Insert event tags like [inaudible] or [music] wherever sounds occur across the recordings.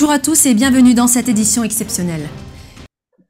Bonjour à tous et bienvenue dans cette édition exceptionnelle.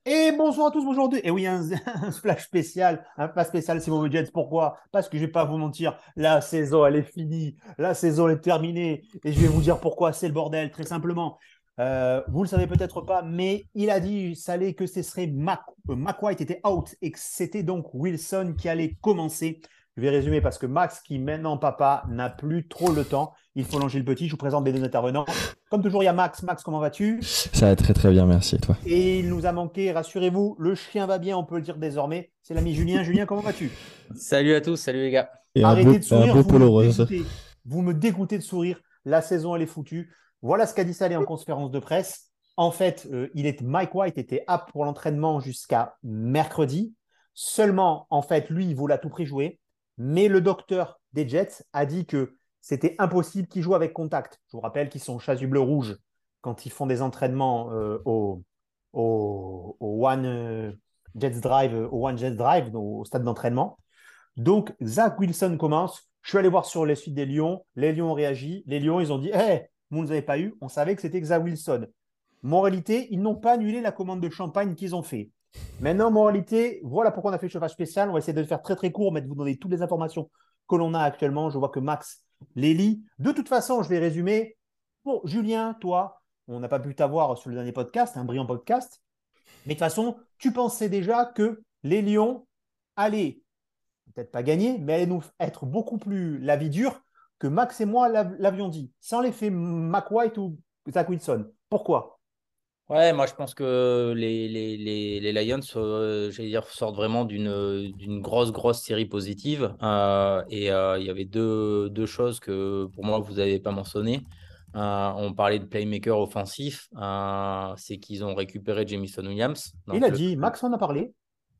Et bonjour à tous aujourd'hui. Et oui, un, [laughs] un splash spécial, un pas spécial, c'est mon Jets. Pourquoi? Parce que je vais pas vous mentir, la saison elle est finie, la saison est terminée, et je vais vous dire pourquoi c'est le bordel, très simplement. Euh, vous le savez peut-être pas, mais il a dit, Salé, que ce serait Mac, euh, Mac White était out et que c'était donc Wilson qui allait commencer. Je vais résumer parce que Max, qui maintenant papa, n'a plus trop le temps. Il faut langer le petit. Je vous présente mes deux intervenants. Comme toujours, il y a Max. Max, comment vas-tu? Ça va très très bien, merci. Et toi Et il nous a manqué, rassurez-vous, le chien va bien, on peut le dire désormais. C'est l'ami Julien. Julien, comment vas-tu? Salut à tous, salut les gars. Et Arrêtez beau, de sourire. un beau vous, polo me rose. dégoûtez. vous me dégoûtez de sourire. La saison, elle est foutue. Voilà ce qu'a dit Salé en conférence de presse. En fait, euh, il est, Mike White était apte pour l'entraînement jusqu'à mercredi. Seulement, en fait, lui, il voulait à tout prix jouer. Mais le docteur des Jets a dit que c'était impossible qu'il joue avec contact. Je vous rappelle qu'ils sont chasubles-rouges quand ils font des entraînements euh, euh, Jets Drive, au One Jets Drive, au stade d'entraînement. Donc, Zach Wilson commence. Je suis allé voir sur les suites des Lions. Les Lions ont réagi. Les Lions, ils ont dit Hé, vous ne nous avez pas eu. On savait que c'était Zach Wilson. Moralité, ils n'ont pas annulé la commande de champagne qu'ils ont fait. Maintenant, moralité, voilà pourquoi on a fait le chauffage spécial. On va essayer de le faire très très court, mais de vous donner toutes les informations que l'on a actuellement. Je vois que Max les lit. De toute façon, je vais résumer. Bon, Julien, toi, on n'a pas pu t'avoir sur le dernier podcast, un brillant podcast. Mais de toute façon, tu pensais déjà que les Lions allaient, peut-être pas gagner, mais allaient nous être beaucoup plus la vie dure que Max et moi l'av- l'avions dit, sans l'effet Mac White ou Zach Wilson. Pourquoi? Ouais, moi je pense que les, les, les, les Lions, euh, j'allais dire, sortent vraiment d'une d'une grosse, grosse série positive. Euh, et euh, il y avait deux, deux choses que pour moi vous n'avez pas mentionné. Euh, on parlait de playmaker offensif. Euh, c'est qu'ils ont récupéré Jamison Williams. Donc, Il a le- dit, Max en a parlé.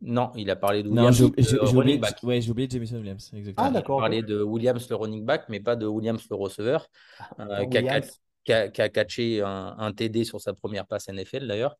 Non, il a parlé de Non, Williams, j'ai oublié, back. ouais, j'ai oublié Jamison Williams. Exactement. Ah, Il a d'accord. parlé de Williams le running back, mais pas de Williams le receveur, euh, qui, a, Williams. Qui a- qui a catché un, un TD sur sa première passe NFL d'ailleurs.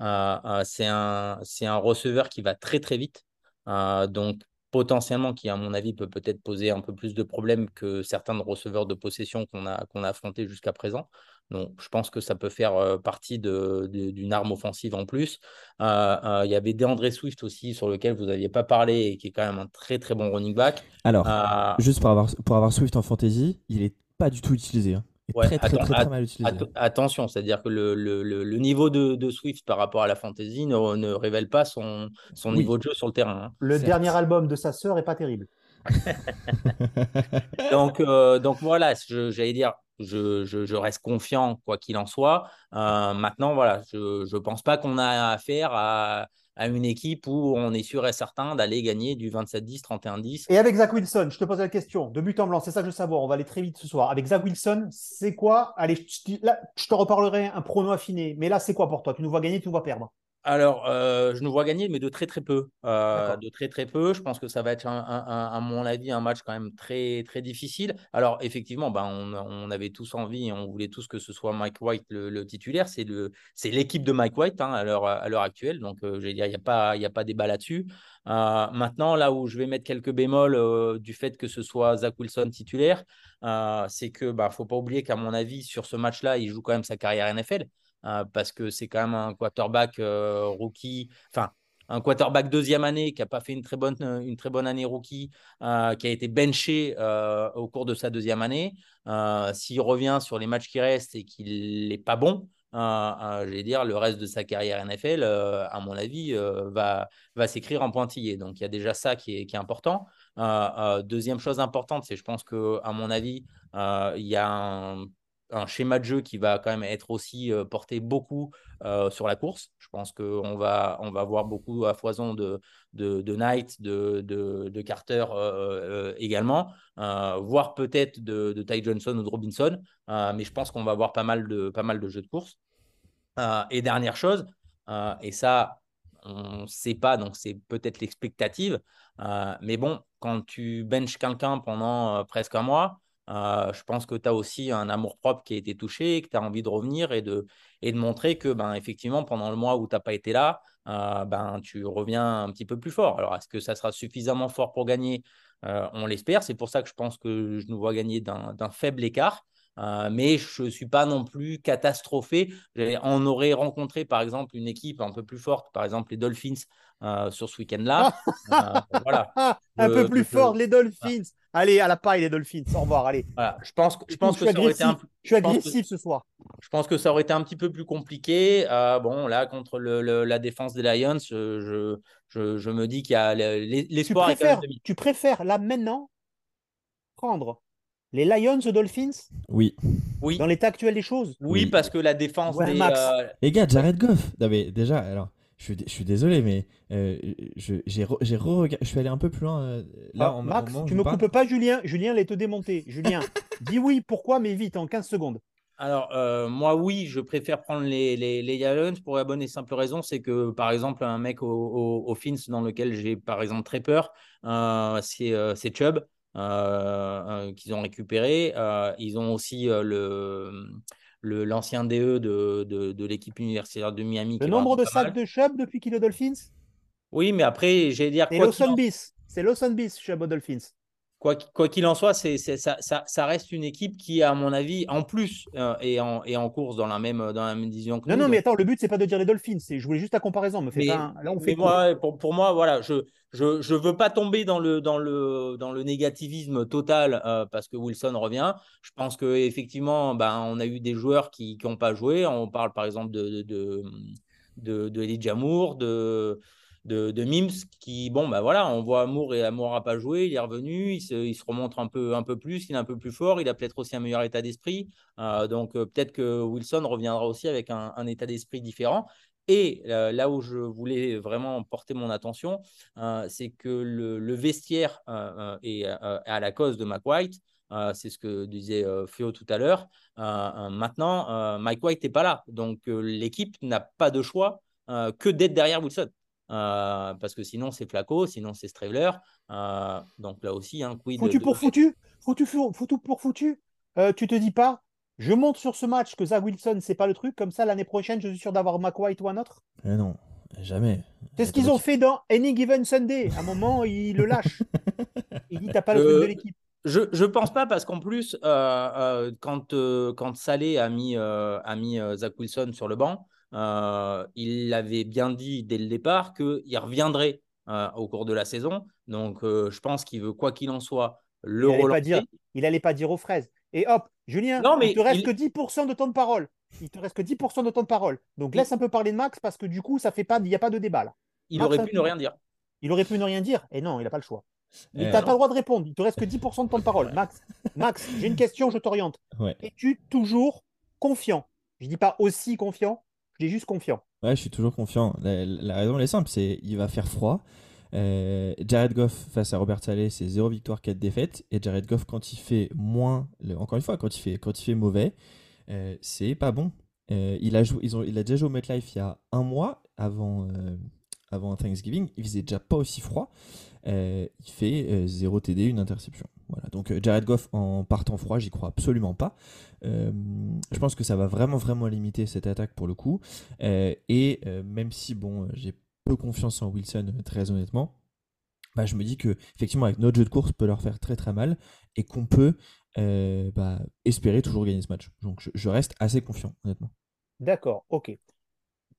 Euh, euh, c'est un, un receveur qui va très très vite, euh, donc potentiellement qui à mon avis peut peut-être poser un peu plus de problèmes que certains de receveurs de possession qu'on a, qu'on a affrontés jusqu'à présent. Donc je pense que ça peut faire partie de- de- d'une arme offensive en plus. Euh, euh, il y avait DeAndre Swift aussi sur lequel vous n'aviez pas parlé et qui est quand même un très très bon running back. Alors, Euh, juste pour avoir, pour avoir Swift en fantasy, il est pas du tout utilisé. hein. Il est Ouais, très, très, attends, très, très, att- mal utilisé. Att- attention, c'est-à-dire que le, le- le- le niveau de, de Swift par rapport à la fantasy ne, ne révèle pas son, son Oui. niveau de jeu sur le terrain. hein. Le dernier album de sa sœur est pas terrible. [laughs] Donc, euh, donc voilà, je- j'allais dire, je, je- je reste confiant quoi qu'il en soit. Euh, maintenant, voilà, je ne pense pas qu'on a affaire à, à une équipe où on est sûr et certain d'aller gagner du 27-10, 31-10. Et avec Zach Wilson, je te pose la question, de but en blanc, c'est ça que je veux savoir, on va aller très vite ce soir. Avec Zach Wilson, c'est quoi Allez, je, te- là, je te reparlerai un prono affiné, mais là, c'est quoi pour toi? Tu nous vois gagner, tu nous vois perdre Alors, euh, je nous vois gagner, mais de très très peu. Euh, de très très peu. Je pense que ça va être, un- un- un- à mon avis, un match quand même très très difficile. Alors, effectivement, ben, on, on avait tous envie, et on voulait tous que ce soit Mike White le, le titulaire. C'est l'équipe de Mike White hein, à l'heure actuelle. Donc, euh, je vais dire, il n'y a pas, y a pas débat là-dessus. Euh, maintenant, là où je vais mettre quelques bémols du fait que ce soit Zach Wilson titulaire, c'est que bah, faut pas oublier qu'à mon avis, sur ce match-là, il joue quand même sa carrière NFL euh, parce que c'est quand même un quarterback euh, rookie, enfin un quarterback deuxième année qui n'a pas fait une très bonne, une très bonne année rookie, euh, qui a été benché euh, au cours de sa deuxième année. Euh, S'il revient sur les matchs qui restent et qu'il n'est pas bon, euh, euh, je vais dire, le reste de sa carrière NFL, euh, à mon avis, euh, va, va s'écrire en pointillé. Donc il y a déjà ça qui est, qui est important. Euh, euh, deuxième chose importante, c'est je pense que à mon avis, euh, il y a un, un schéma de jeu qui va quand même être aussi euh, porté beaucoup euh, sur la course. Je pense qu'on va, on va voir beaucoup à foison de, de, Knight, de, de, Carter euh, également, voire peut-être de, Ty Johnson ou de Robinson. Mais je pense qu'on va avoir pas mal de, pas mal de jeux de course. Et dernière chose, et ça, on ne sait pas, donc c'est peut-être l'expectative. Mais bon, quand tu benches quelqu'un pendant presque un mois, euh, je pense que tu as aussi un amour-propre qui a été touché, que tu as envie de revenir et de, et de montrer que, ben, effectivement, pendant le mois où tu n'as pas été là, euh, ben, tu reviens un petit peu plus fort. Alors, est-ce que ça sera suffisamment fort pour gagner? Euh, On l'espère. C'est pour ça que je pense que je nous vois gagner d'un d'un faible écart. mais je ne suis pas non plus catastrophé. On aurait rencontré, par exemple, une équipe un peu plus forte, par exemple les Dolphins, sur ce week-end-là. [laughs] voilà. un peu plus fort, les Dolphins. Allez, à la paille, les Dolphins. Au revoir, allez. Je pense, je pense que ça aurait été un Je suis agressif ce soir. Je pense que ça aurait été un petit peu plus compliqué. Euh, bon, là, contre le, la défense des Lions, je, je, je me dis qu'il y a l'espoir. Tu, préfères, tu préfères, là, maintenant, prendre les Lions aux Dolphins? Oui. Oui. Dans l'état actuel des choses? Oui, parce que la défense des. Euh, les gars, Jared Goff. déjà, alors, je suis, désolé, mais euh, j'ai je suis allé un peu plus loin. Euh, là, ah, Max, tu me coupes pas, Julien. Julien allait te démonter. [laughs] Julien, dis oui, pourquoi, mais vite, en 15 secondes. Alors, euh, moi, oui, je préfère prendre les, les, les pour la bonne et simple raison, c'est que, par exemple, un mec au, au, Fins dans lequel j'ai, par exemple, très peur, c'est Chubb. qu'ils ont récupéré. ils ont aussi le, l'ancien DE de, de, l'équipe universitaire de Miami. Le nombre de sacs de Chubb depuis qu'il est Dolphins? Oui, mais après, j'allais dire. C'est Lawson Bis. C'est Lawson Bis, Chubb aux Dolphins. Quoi qu'il en soit, c'est, ça, ça, ça, reste une équipe qui, à mon avis, en plus, euh, est, en, est, en, course dans la même, dans la même division que non, nous. Non, non, mais attends, le but, c'est pas de dire les Dolphins. Je voulais juste la comparaison. Me fait Là, on fait moi, pour, pour, moi, voilà, je, je, je veux pas tomber dans le, dans le, dans le négativisme total euh, parce que Wilson revient. Je pense qu'effectivement, ben, on a eu des joueurs qui n'ont pas joué. On parle par exemple de, de, de, de Moore, de de, Mims qui, bon, bah voilà, on voit Amour et Amour n'a pas joué, il est revenu, il se, il se, remontre un peu, un peu plus, il est un peu plus fort, il a peut-être aussi un meilleur état d'esprit. Euh, donc euh, peut-être que Wilson reviendra aussi avec un, état d'esprit différent. Et euh, là où je voulais vraiment porter mon attention, c'est que le, vestiaire est à la cause de Mike White. c'est ce que disait Féo tout à l'heure. maintenant, Mike White n'est pas là. Donc l'équipe n'a pas de choix que d'être derrière Wilson. Euh, parce que sinon c'est Flaco, sinon c'est Strevler. Euh, donc là aussi, un quid. Foutu pour foutu, foutu, foutu pour foutu? Euh, tu te dis pas, je monte sur ce match que Zach Wilson, c'est pas le truc, comme ça l'année prochaine, je suis sûr d'avoir McWhite ou un autre? Eh Non, jamais. C'est ce qu'ils ont fait dans Any Given Sunday. À un moment, [laughs] il le lâche. il dit T'as pas le truc de l'équipe. Je ne pense pas parce qu'en plus, quand, quand Salé a mis, a mis Zach Wilson sur le banc, euh, il avait bien dit dès le départ qu'il reviendrait euh, au cours de la saison. Donc, euh, je pense qu'il veut, quoi qu'il en soit, le il il n'allait pas dire aux fraises. Et hop, Julien, non, mais il te reste que 10% de temps de parole. Il te reste que 10% de temps de parole. Donc, laisse un peu parler de Max parce que du coup, ça fait pas, il n'y a pas de débat là. Il aurait pu ne rien dire. Il aurait pu ne rien dire. Et non, il n'a pas le choix. Tu n'as pas le droit de répondre. Il te reste que 10% de temps de parole. Max, Max j'ai une question, je t'oriente. Es-tu toujours confiant? Je dis pas aussi confiant, juste confiant. Ouais, je suis toujours confiant. La, raison, elle est simple c'est il va faire froid. Euh, Jared Goff face à Robert Saleh, c'est 0 victoire, 4 défaites. Et Jared Goff, quand il fait moins, encore une fois, quand il fait, quand il fait mauvais, euh, c'est pas bon. Euh, il, a joué, ils ont, il a déjà joué au MetLife il y a un mois avant, avant Thanksgiving. Il faisait déjà pas aussi froid. Il fait 0 TD, une interception. Donc Jared Goff en partant froid, j'y crois absolument pas. Euh, je pense que ça va vraiment vraiment limiter cette attaque pour le coup. Euh, et euh, même si bon, j'ai peu confiance en Wilson très honnêtement, bah, je me dis que effectivement avec notre jeu de course peut leur faire très très mal et qu'on peut bah, espérer toujours gagner ce match. Donc je, reste assez confiant honnêtement. D'accord, ok.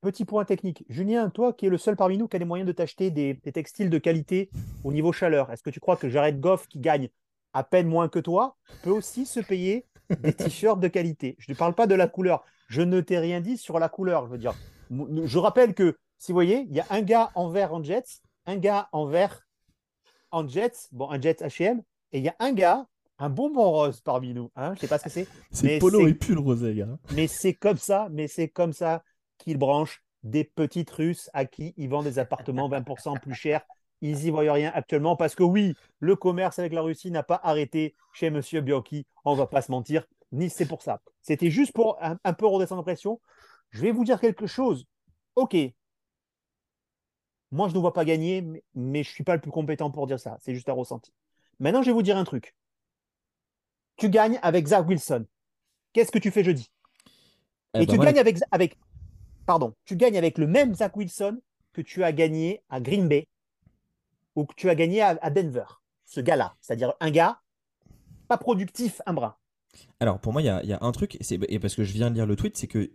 Petit point technique. Julien, toi qui es le seul parmi nous qui a les moyens de t'acheter des, des, textiles de qualité au niveau chaleur, est-ce que tu crois que Jared Goff, qui gagne à peine moins que toi, peut aussi se payer des t-shirts de qualité? Je ne parle pas de la couleur. Je ne t'ai rien dit sur la couleur. Je veux dire, je rappelle que, si vous voyez, il y a un gars en vert en Jets, un gars en vert en Jets, bon, un Jets HM, et il y a un gars, un bonbon rose parmi nous. Hein, je ne sais pas ce que c'est. [laughs] C'est polo et pull rosé, gars. Mais c'est comme ça, mais c'est comme ça qu'il branche des petites Russes à qui ils vendent des appartements 20% plus chers ils n'y voient rien actuellement parce que oui, le commerce avec la Russie n'a pas arrêté chez Monsieur Bianchi, on ne va pas se mentir, ni c'est pour ça. C'était juste pour un, peu redescendre la pression. Je vais vous dire quelque chose. Ok, moi je ne vois pas gagner, mais, je ne suis pas le plus compétent pour dire ça. C'est juste un ressenti. Maintenant, je vais vous dire un truc. Tu gagnes avec Zach Wilson. Qu'est-ce que tu fais jeudi? Eh Et ben tu gagnes avec, avec, pardon, tu gagnes avec le même Zach Wilson que tu as gagné à Green Bay ou que tu as gagné à, Denver, ce gars-là. C'est-à-dire un gars pas productif, un brin. Alors, pour moi, il y a, y a un truc, et, parce que je viens de lire le tweet, c'est que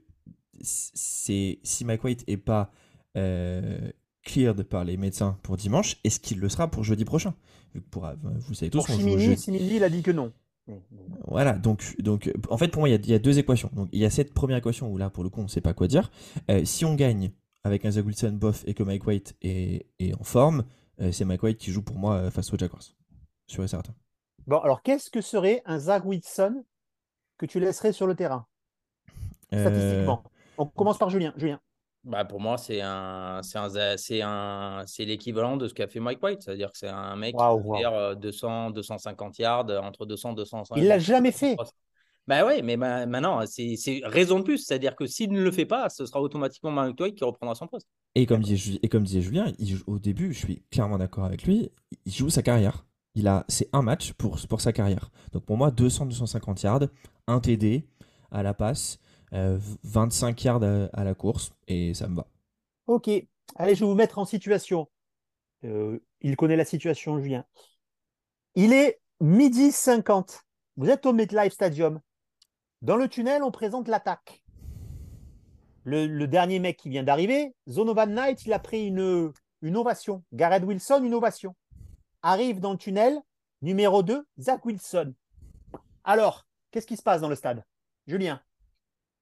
c'est si Mike White est pas euh, cleared par les médecins pour dimanche, est-ce qu'il le sera pour jeudi prochain? Vu que pour, euh, vous savez tous, Pour. Chimini, il a dit que non. Mais- Voilà, donc, donc en fait, pour moi, il y a, il y a deux équations. Donc, il y a cette première équation où là, pour le coup, on ne sait pas quoi dire. Euh, si on gagne avec un Zach Wilson bof et que Mike White est, est en forme, euh, c'est Mike White qui joue pour moi euh, face aux Jaguars. Sûr et certain. Bon, alors qu'est-ce que serait un Zach Wilson que tu laisserais sur le terrain, Euh, statistiquement? On commence par Julien. Julien. Bah, pour moi, c'est un, c'est un, c'est un, c'est l'équivalent de ce qu'a fait Mike White, c'est-à-dire que c'est un mec qui va faire euh, 200, 250 yards, euh, entre 200 250. Il l'a jamais fait. Bah ouais, mais ma- maintenant, c'est c'est raison de plus, c'est-à-dire que s'il ne le fait pas, ce sera automatiquement Mike White qui reprendra son poste. Et comme, disait, et comme disait Julien, il joue- au début, je suis clairement d'accord avec lui, il joue sa carrière. Il a, c'est un match pour, pour sa carrière. Donc pour moi, 200-250 yards, un TD à la passe, euh, 25 yards à, la course, et ça me va. Ok. Allez, je vais vous mettre en situation. Euh, il connaît la situation, Julien. Il est midi 50. Vous êtes au MetLife Stadium. Dans le tunnel, on présente l'attaque. Le, dernier mec qui vient d'arriver, Zonovan Knight, il a pris une, ovation. Garrett Wilson, une ovation. Arrive dans le tunnel, numéro 2, Zach Wilson. Alors, qu'est-ce qui se passe dans le stade? Julien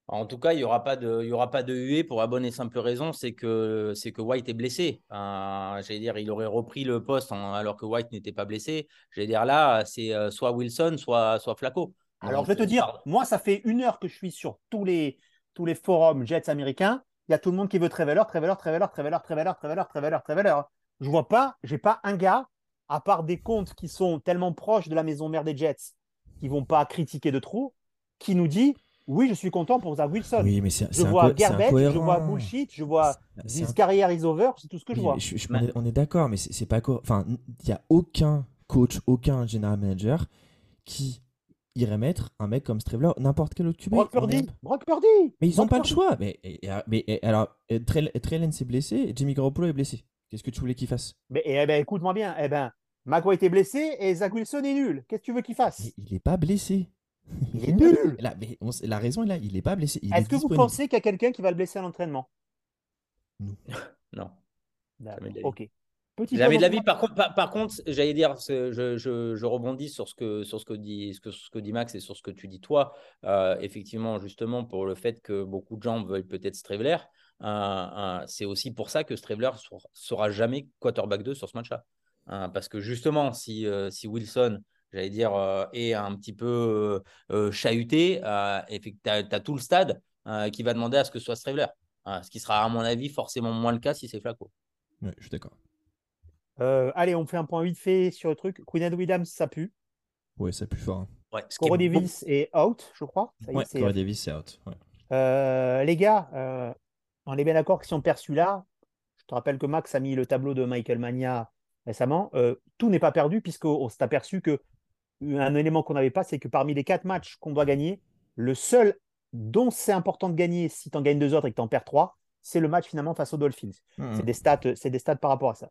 En tout cas, il n'y aura pas de, il y aura pas de huée pour la bonne et simple raison, c'est que, c'est que White est blessé. Enfin, J'allais dire, il aurait repris le poste en- alors que White n'était pas blessé. J'allais dire là, c'est euh, soit Wilson, soit, soit Flacco. Alors, Donc, je vais te euh, dire, moi, ça fait une heure que je suis sur tous les, tous les forums Jets américains. Il y a tout le monde qui veut Treveller, Treveller, Treveller, Treveller, Treveller, Treveller, Treveller, Treveller. Je vois pas, j'ai pas un gars, à part des comptes qui sont tellement proches de la maison mère des Jets, qui vont pas critiquer de trop, qui nous dit oui, je suis content pour Zach Wilson. Oui, mais c'est je c'est vois garbage, je vois bullshit, je vois C'est- this is over, c'est tout ce que je Oui, vois. je- je- on est, d'accord, mais c'est c'est pas Enfin, il y a aucun coach, aucun general manager qui irait mettre un mec comme Stravler, n'importe quel autre QB. Brock est Purdy, un- Brock Purdy. Mais ils n'ont pas le choix. Mais, et- et- mais et alors, euh, Trell Trey Lance est blessé, Jimmy Garoppolo est blessé. Qu'est-ce que tu voulais qu'il fasse? Mais eh ben, écoute-moi bien, eh ben, McWhite est blessé et Zach Wilson est nul. Qu'est-ce que tu veux qu'il fasse? Mais Il n'est pas blessé. [laughs] Il est nul. Là, mais on s- la raison est là, il n'est pas blessé. il est Est-ce que vous pensez qu'il y a quelqu'un qui va le blesser à l'entraînement? Non. D'accord, Jamais de la vie. Ok. Petit J'avais de la vie. Par contre, par, par contre, j'allais dire, je, je, je rebondis sur ce que sur ce que dit ce que, ce que dit Max et sur ce que tu dis toi. Euh, effectivement, justement, pour le fait que beaucoup de gens veulent peut-être Stravler, euh, euh, c'est aussi pour ça que Stravler sera, sera jamais quarterback 2 sur ce match-là. Hein, parce que justement, si, euh, si Wilson, j'allais dire, euh, est un petit peu euh, chahuté, euh, tu as, tout le stade euh, qui va demander à ce que ce soit Stravler. Hein, ce qui sera, à mon avis, forcément moins le cas si c'est Flacco. Ouais, je suis d'accord. Euh, allez, on fait un point vite fait sur le truc. Queen Williams, ça pue. Ouais, ça pue fort. hein. Ouais, est bon- Davis est out, je crois. Ça est, Davis, c'est out. Ouais. Euh, les gars, euh, on est bien d'accord que si on perd celui-là, je te rappelle que Max a mis le tableau de Michael Mania récemment, euh, tout n'est pas perdu puisqu'on s'est aperçu que un élément qu'on n'avait pas, c'est que parmi les quatre matchs qu'on doit gagner, le seul dont c'est important de gagner si tu en gagnes deux autres et que tu en perds trois, c'est le match finalement face aux Dolphins. Mhm. C'est des stats, c'est des stats par rapport à ça.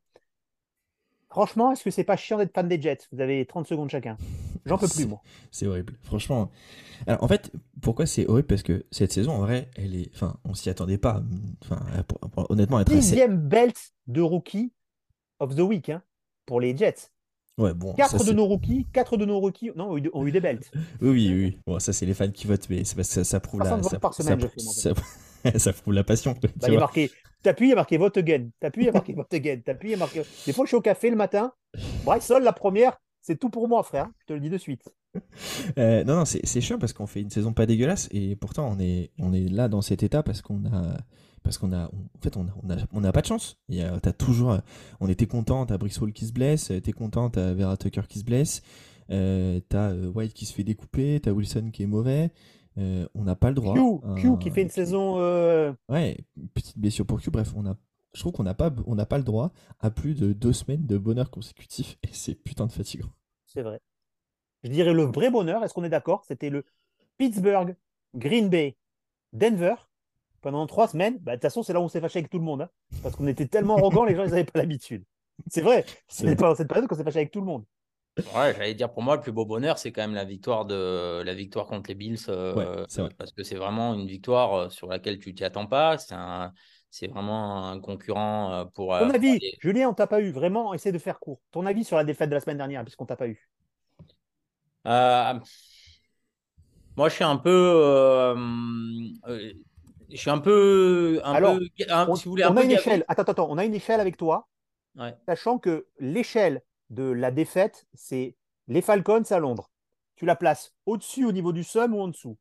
Franchement, est-ce que c'est pas chiant d'être fan des Jets? Vous avez 30 secondes chacun. J'en peux plus, C'est- moi. C'est horrible. Franchement. Alors, en fait, pourquoi c'est horrible? Parce que cette saison, en vrai, elle est. Enfin, on s'y attendait pas. Enfin, pour- honnêtement, être assez. Belt de rookie of the week hein, pour les Jets. Ouais, bon. Quatre ça, de nos rookies, quatre de nos rookies, non, ont eu, ont eu des belts. [laughs] Oui, oui, oui. Bon, ça, c'est les fans qui votent, mais c'est parce que ça, ça prouve 60 la. Ça, par ça- je fais, [laughs] prouve la passion. tu Bah, il vois. marqué, t'appuies, il y a marqué vote again. T'appuies, il y a marqué [laughs] vote again. T'appuies, il marqué. Des fois, je suis au café le matin. Bryson, la première, c'est tout pour moi, frère. Je te le dis de suite. Euh, non, non, c'est c'est chiant parce qu'on fait une saison pas dégueulasse et pourtant on est, on est là dans cet état parce qu'on a. Parce qu'on a, on- en fait, on a, on a, on a pas de chance. Il y a- T'as toujours, on était content, t'as Brixwell qui se blesse, euh, t'es content, t'as Vera Tucker qui se blesse, euh, t'as euh, White qui se fait découper, t'as Wilson qui est mauvais. Euh, on n'a pas le droit. Q, Q qui fait une saison. euh, Ouais, petite blessure pour Q. Bref, on a, je trouve qu'on n'a pas, on n'a pas le droit à plus de deux semaines de bonheur consécutif [laughs] et c'est putain de fatigant. C'est vrai. Je dirais le vrai bonheur, est-ce qu'on est d'accord? C'était le Pittsburgh, Green Bay, Denver. Pendant trois semaines, bah, de toute façon, c'est là où on s'est fâché avec tout le monde. hein. parce qu'on était tellement arrogants, les gens, ils n'avaient pas l'habitude. C'est vrai. C'est dans cette période qu'on s'est fâché avec tout le monde. Ouais, j'allais dire pour moi le plus beau bonheur, c'est quand même la victoire de la victoire contre les Bills, euh, parce que c'est vraiment une victoire euh, sur laquelle tu t'y attends pas. C'est un, c'est vraiment un concurrent euh, pour. Ton avis, Julien, on t'a pas eu. Vraiment, essaie de faire court. Ton avis sur la défaite de la semaine dernière, puisqu'on t'a pas eu. moi, je suis un peu. Je suis un peu. Un Alors, on, si vous voulez, on a une échelle. Attends, attends, on a une échelle avec toi. Sachant que l'échelle de la défaite, c'est les Falcons à Londres. Tu la places au-dessus au niveau du sum ou en dessous?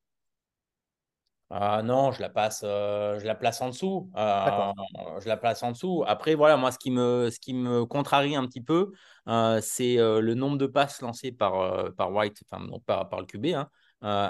Ah non, je la passe, euh, je la place en dessous. Euh, je la place en dessous. Après, voilà, moi, ce qui me, ce qui me contrarie un petit peu, euh, c'est le nombre de passes lancées par, par White, enfin, non, par, par le QB, hein,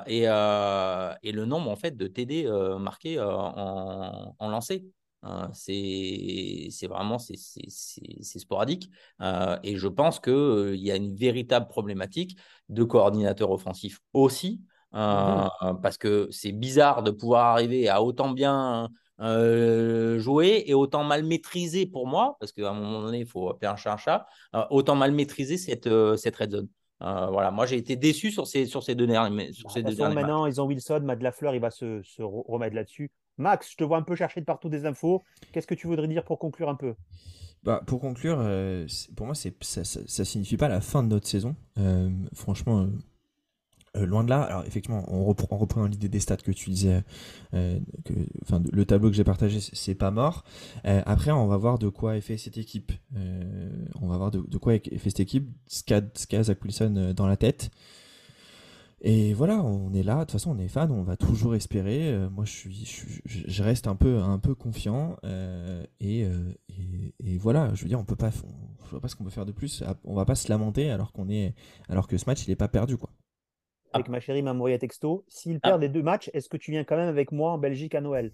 et, et, le nombre, en fait, de TD marqués en, en lancé. Hein, c'est vraiment c'est sporadique. Euh, et je pense qu'il euh, il y a une véritable problématique de coordinateur offensif aussi. Euh, mmh parce que c'est bizarre de pouvoir arriver à autant bien jouer et autant mal maîtriser pour moi, parce qu'à un moment donné, il faut appeler un chat un chat, autant mal maîtriser cette, cette red zone. Voilà, moi j'ai été déçu sur ces, sur ces deux derniers. Sur ces deux maintenant, ils ont Wilson, Matt Lafleur, il va se, se remettre là-dessus. Max, je te vois un peu chercher de partout des infos. Qu'est-ce que tu voudrais dire pour conclure un peu? Bah, pour conclure, euh, pour moi, ça, ça, signifie pas la fin de notre saison. Euh, franchement, euh, loin de là. Alors, effectivement, on reprend, reprenant l'idée des stats que tu disais, que, enfin, le tableau que j'ai partagé, c'est pas mort. après, on va voir de quoi est fait cette équipe. on va voir de, quoi est fait cette équipe. Ce qu'a Zach Wilson dans la tête. Et voilà, on est là, de toute façon on est fan, on va toujours espérer. Euh, moi je suis, je, reste un peu, confiant euh, euh, et, voilà, je veux dire, on peut pas, je vois pas ce qu'on peut faire de plus. On va pas se lamenter alors qu'on est, alors que ce match il est pas perdu quoi. Avec ma chérie Mamouria Texto, s'il perd les deux matchs, est-ce que tu viens quand même avec moi en Belgique à Noël?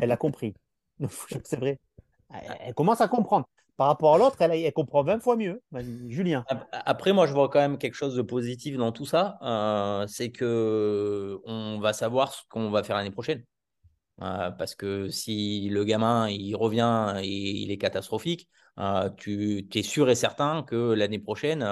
Elle a compris. [laughs] C'est vrai. Elle commence à comprendre par rapport à l'autre, elle, comprend 20 fois mieux. Julien. Après, moi, je vois quand même quelque chose de positif dans tout ça. Euh, c'est que on va savoir ce qu'on va faire l'année prochaine. Euh, parce que si le gamin il revient et il est catastrophique, euh, tu es sûr et certain que l'année prochaine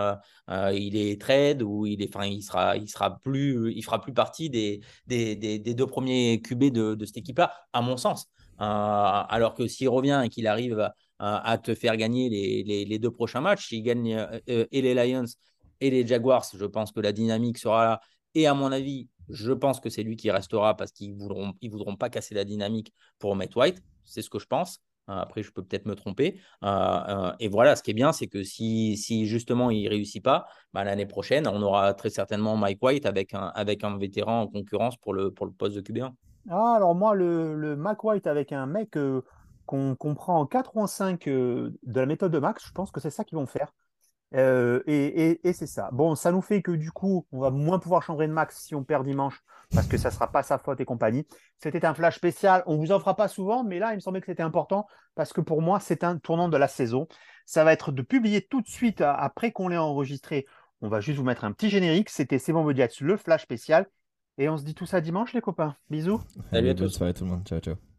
il est trade ou il est, il sera, il sera plus, il fera plus partie des, des, des, deux premiers QB de, cette équipe-là, à mon sens. alors que s'il revient et qu'il arrive à te faire gagner les, les, deux prochains matchs. Euh, euh, et les Lions et les Jaguars, je pense que la dynamique sera là. Et à mon avis, je pense que c'est lui qui restera parce qu'ils ne voudront, voudront pas casser la dynamique pour Matt White. C'est ce que je pense. Euh, après, je peux peut-être me tromper. et voilà, ce qui est bien, c'est que si, si justement il ne réussit pas, bah, l'année prochaine, on aura très certainement Mike White avec un, vétéran en concurrence pour le, poste de QB1. Ah, alors moi, le, Mike White avec un mec qu'on comprend en 4 ou en 5 euh, de la méthode de Max, je pense que c'est ça qu'ils vont faire. Euh, et, c'est ça. Bon, ça nous fait que du coup, on va moins pouvoir changer de Max si on perd dimanche, parce que ça ne sera pas sa faute et compagnie. C'était un flash spécial. On ne vous en fera pas souvent, mais là, il me semblait que c'était important, parce que pour moi, c'est un tournant de la saison. Ça va être de publier tout de suite après qu'on l'ait enregistré. On va juste vous mettre un petit générique. C'était C'est bon, le flash spécial. Et on se dit tout ça dimanche, les copains. Bisous. Salut à tous. Soirée tout le monde. Ciao, ciao.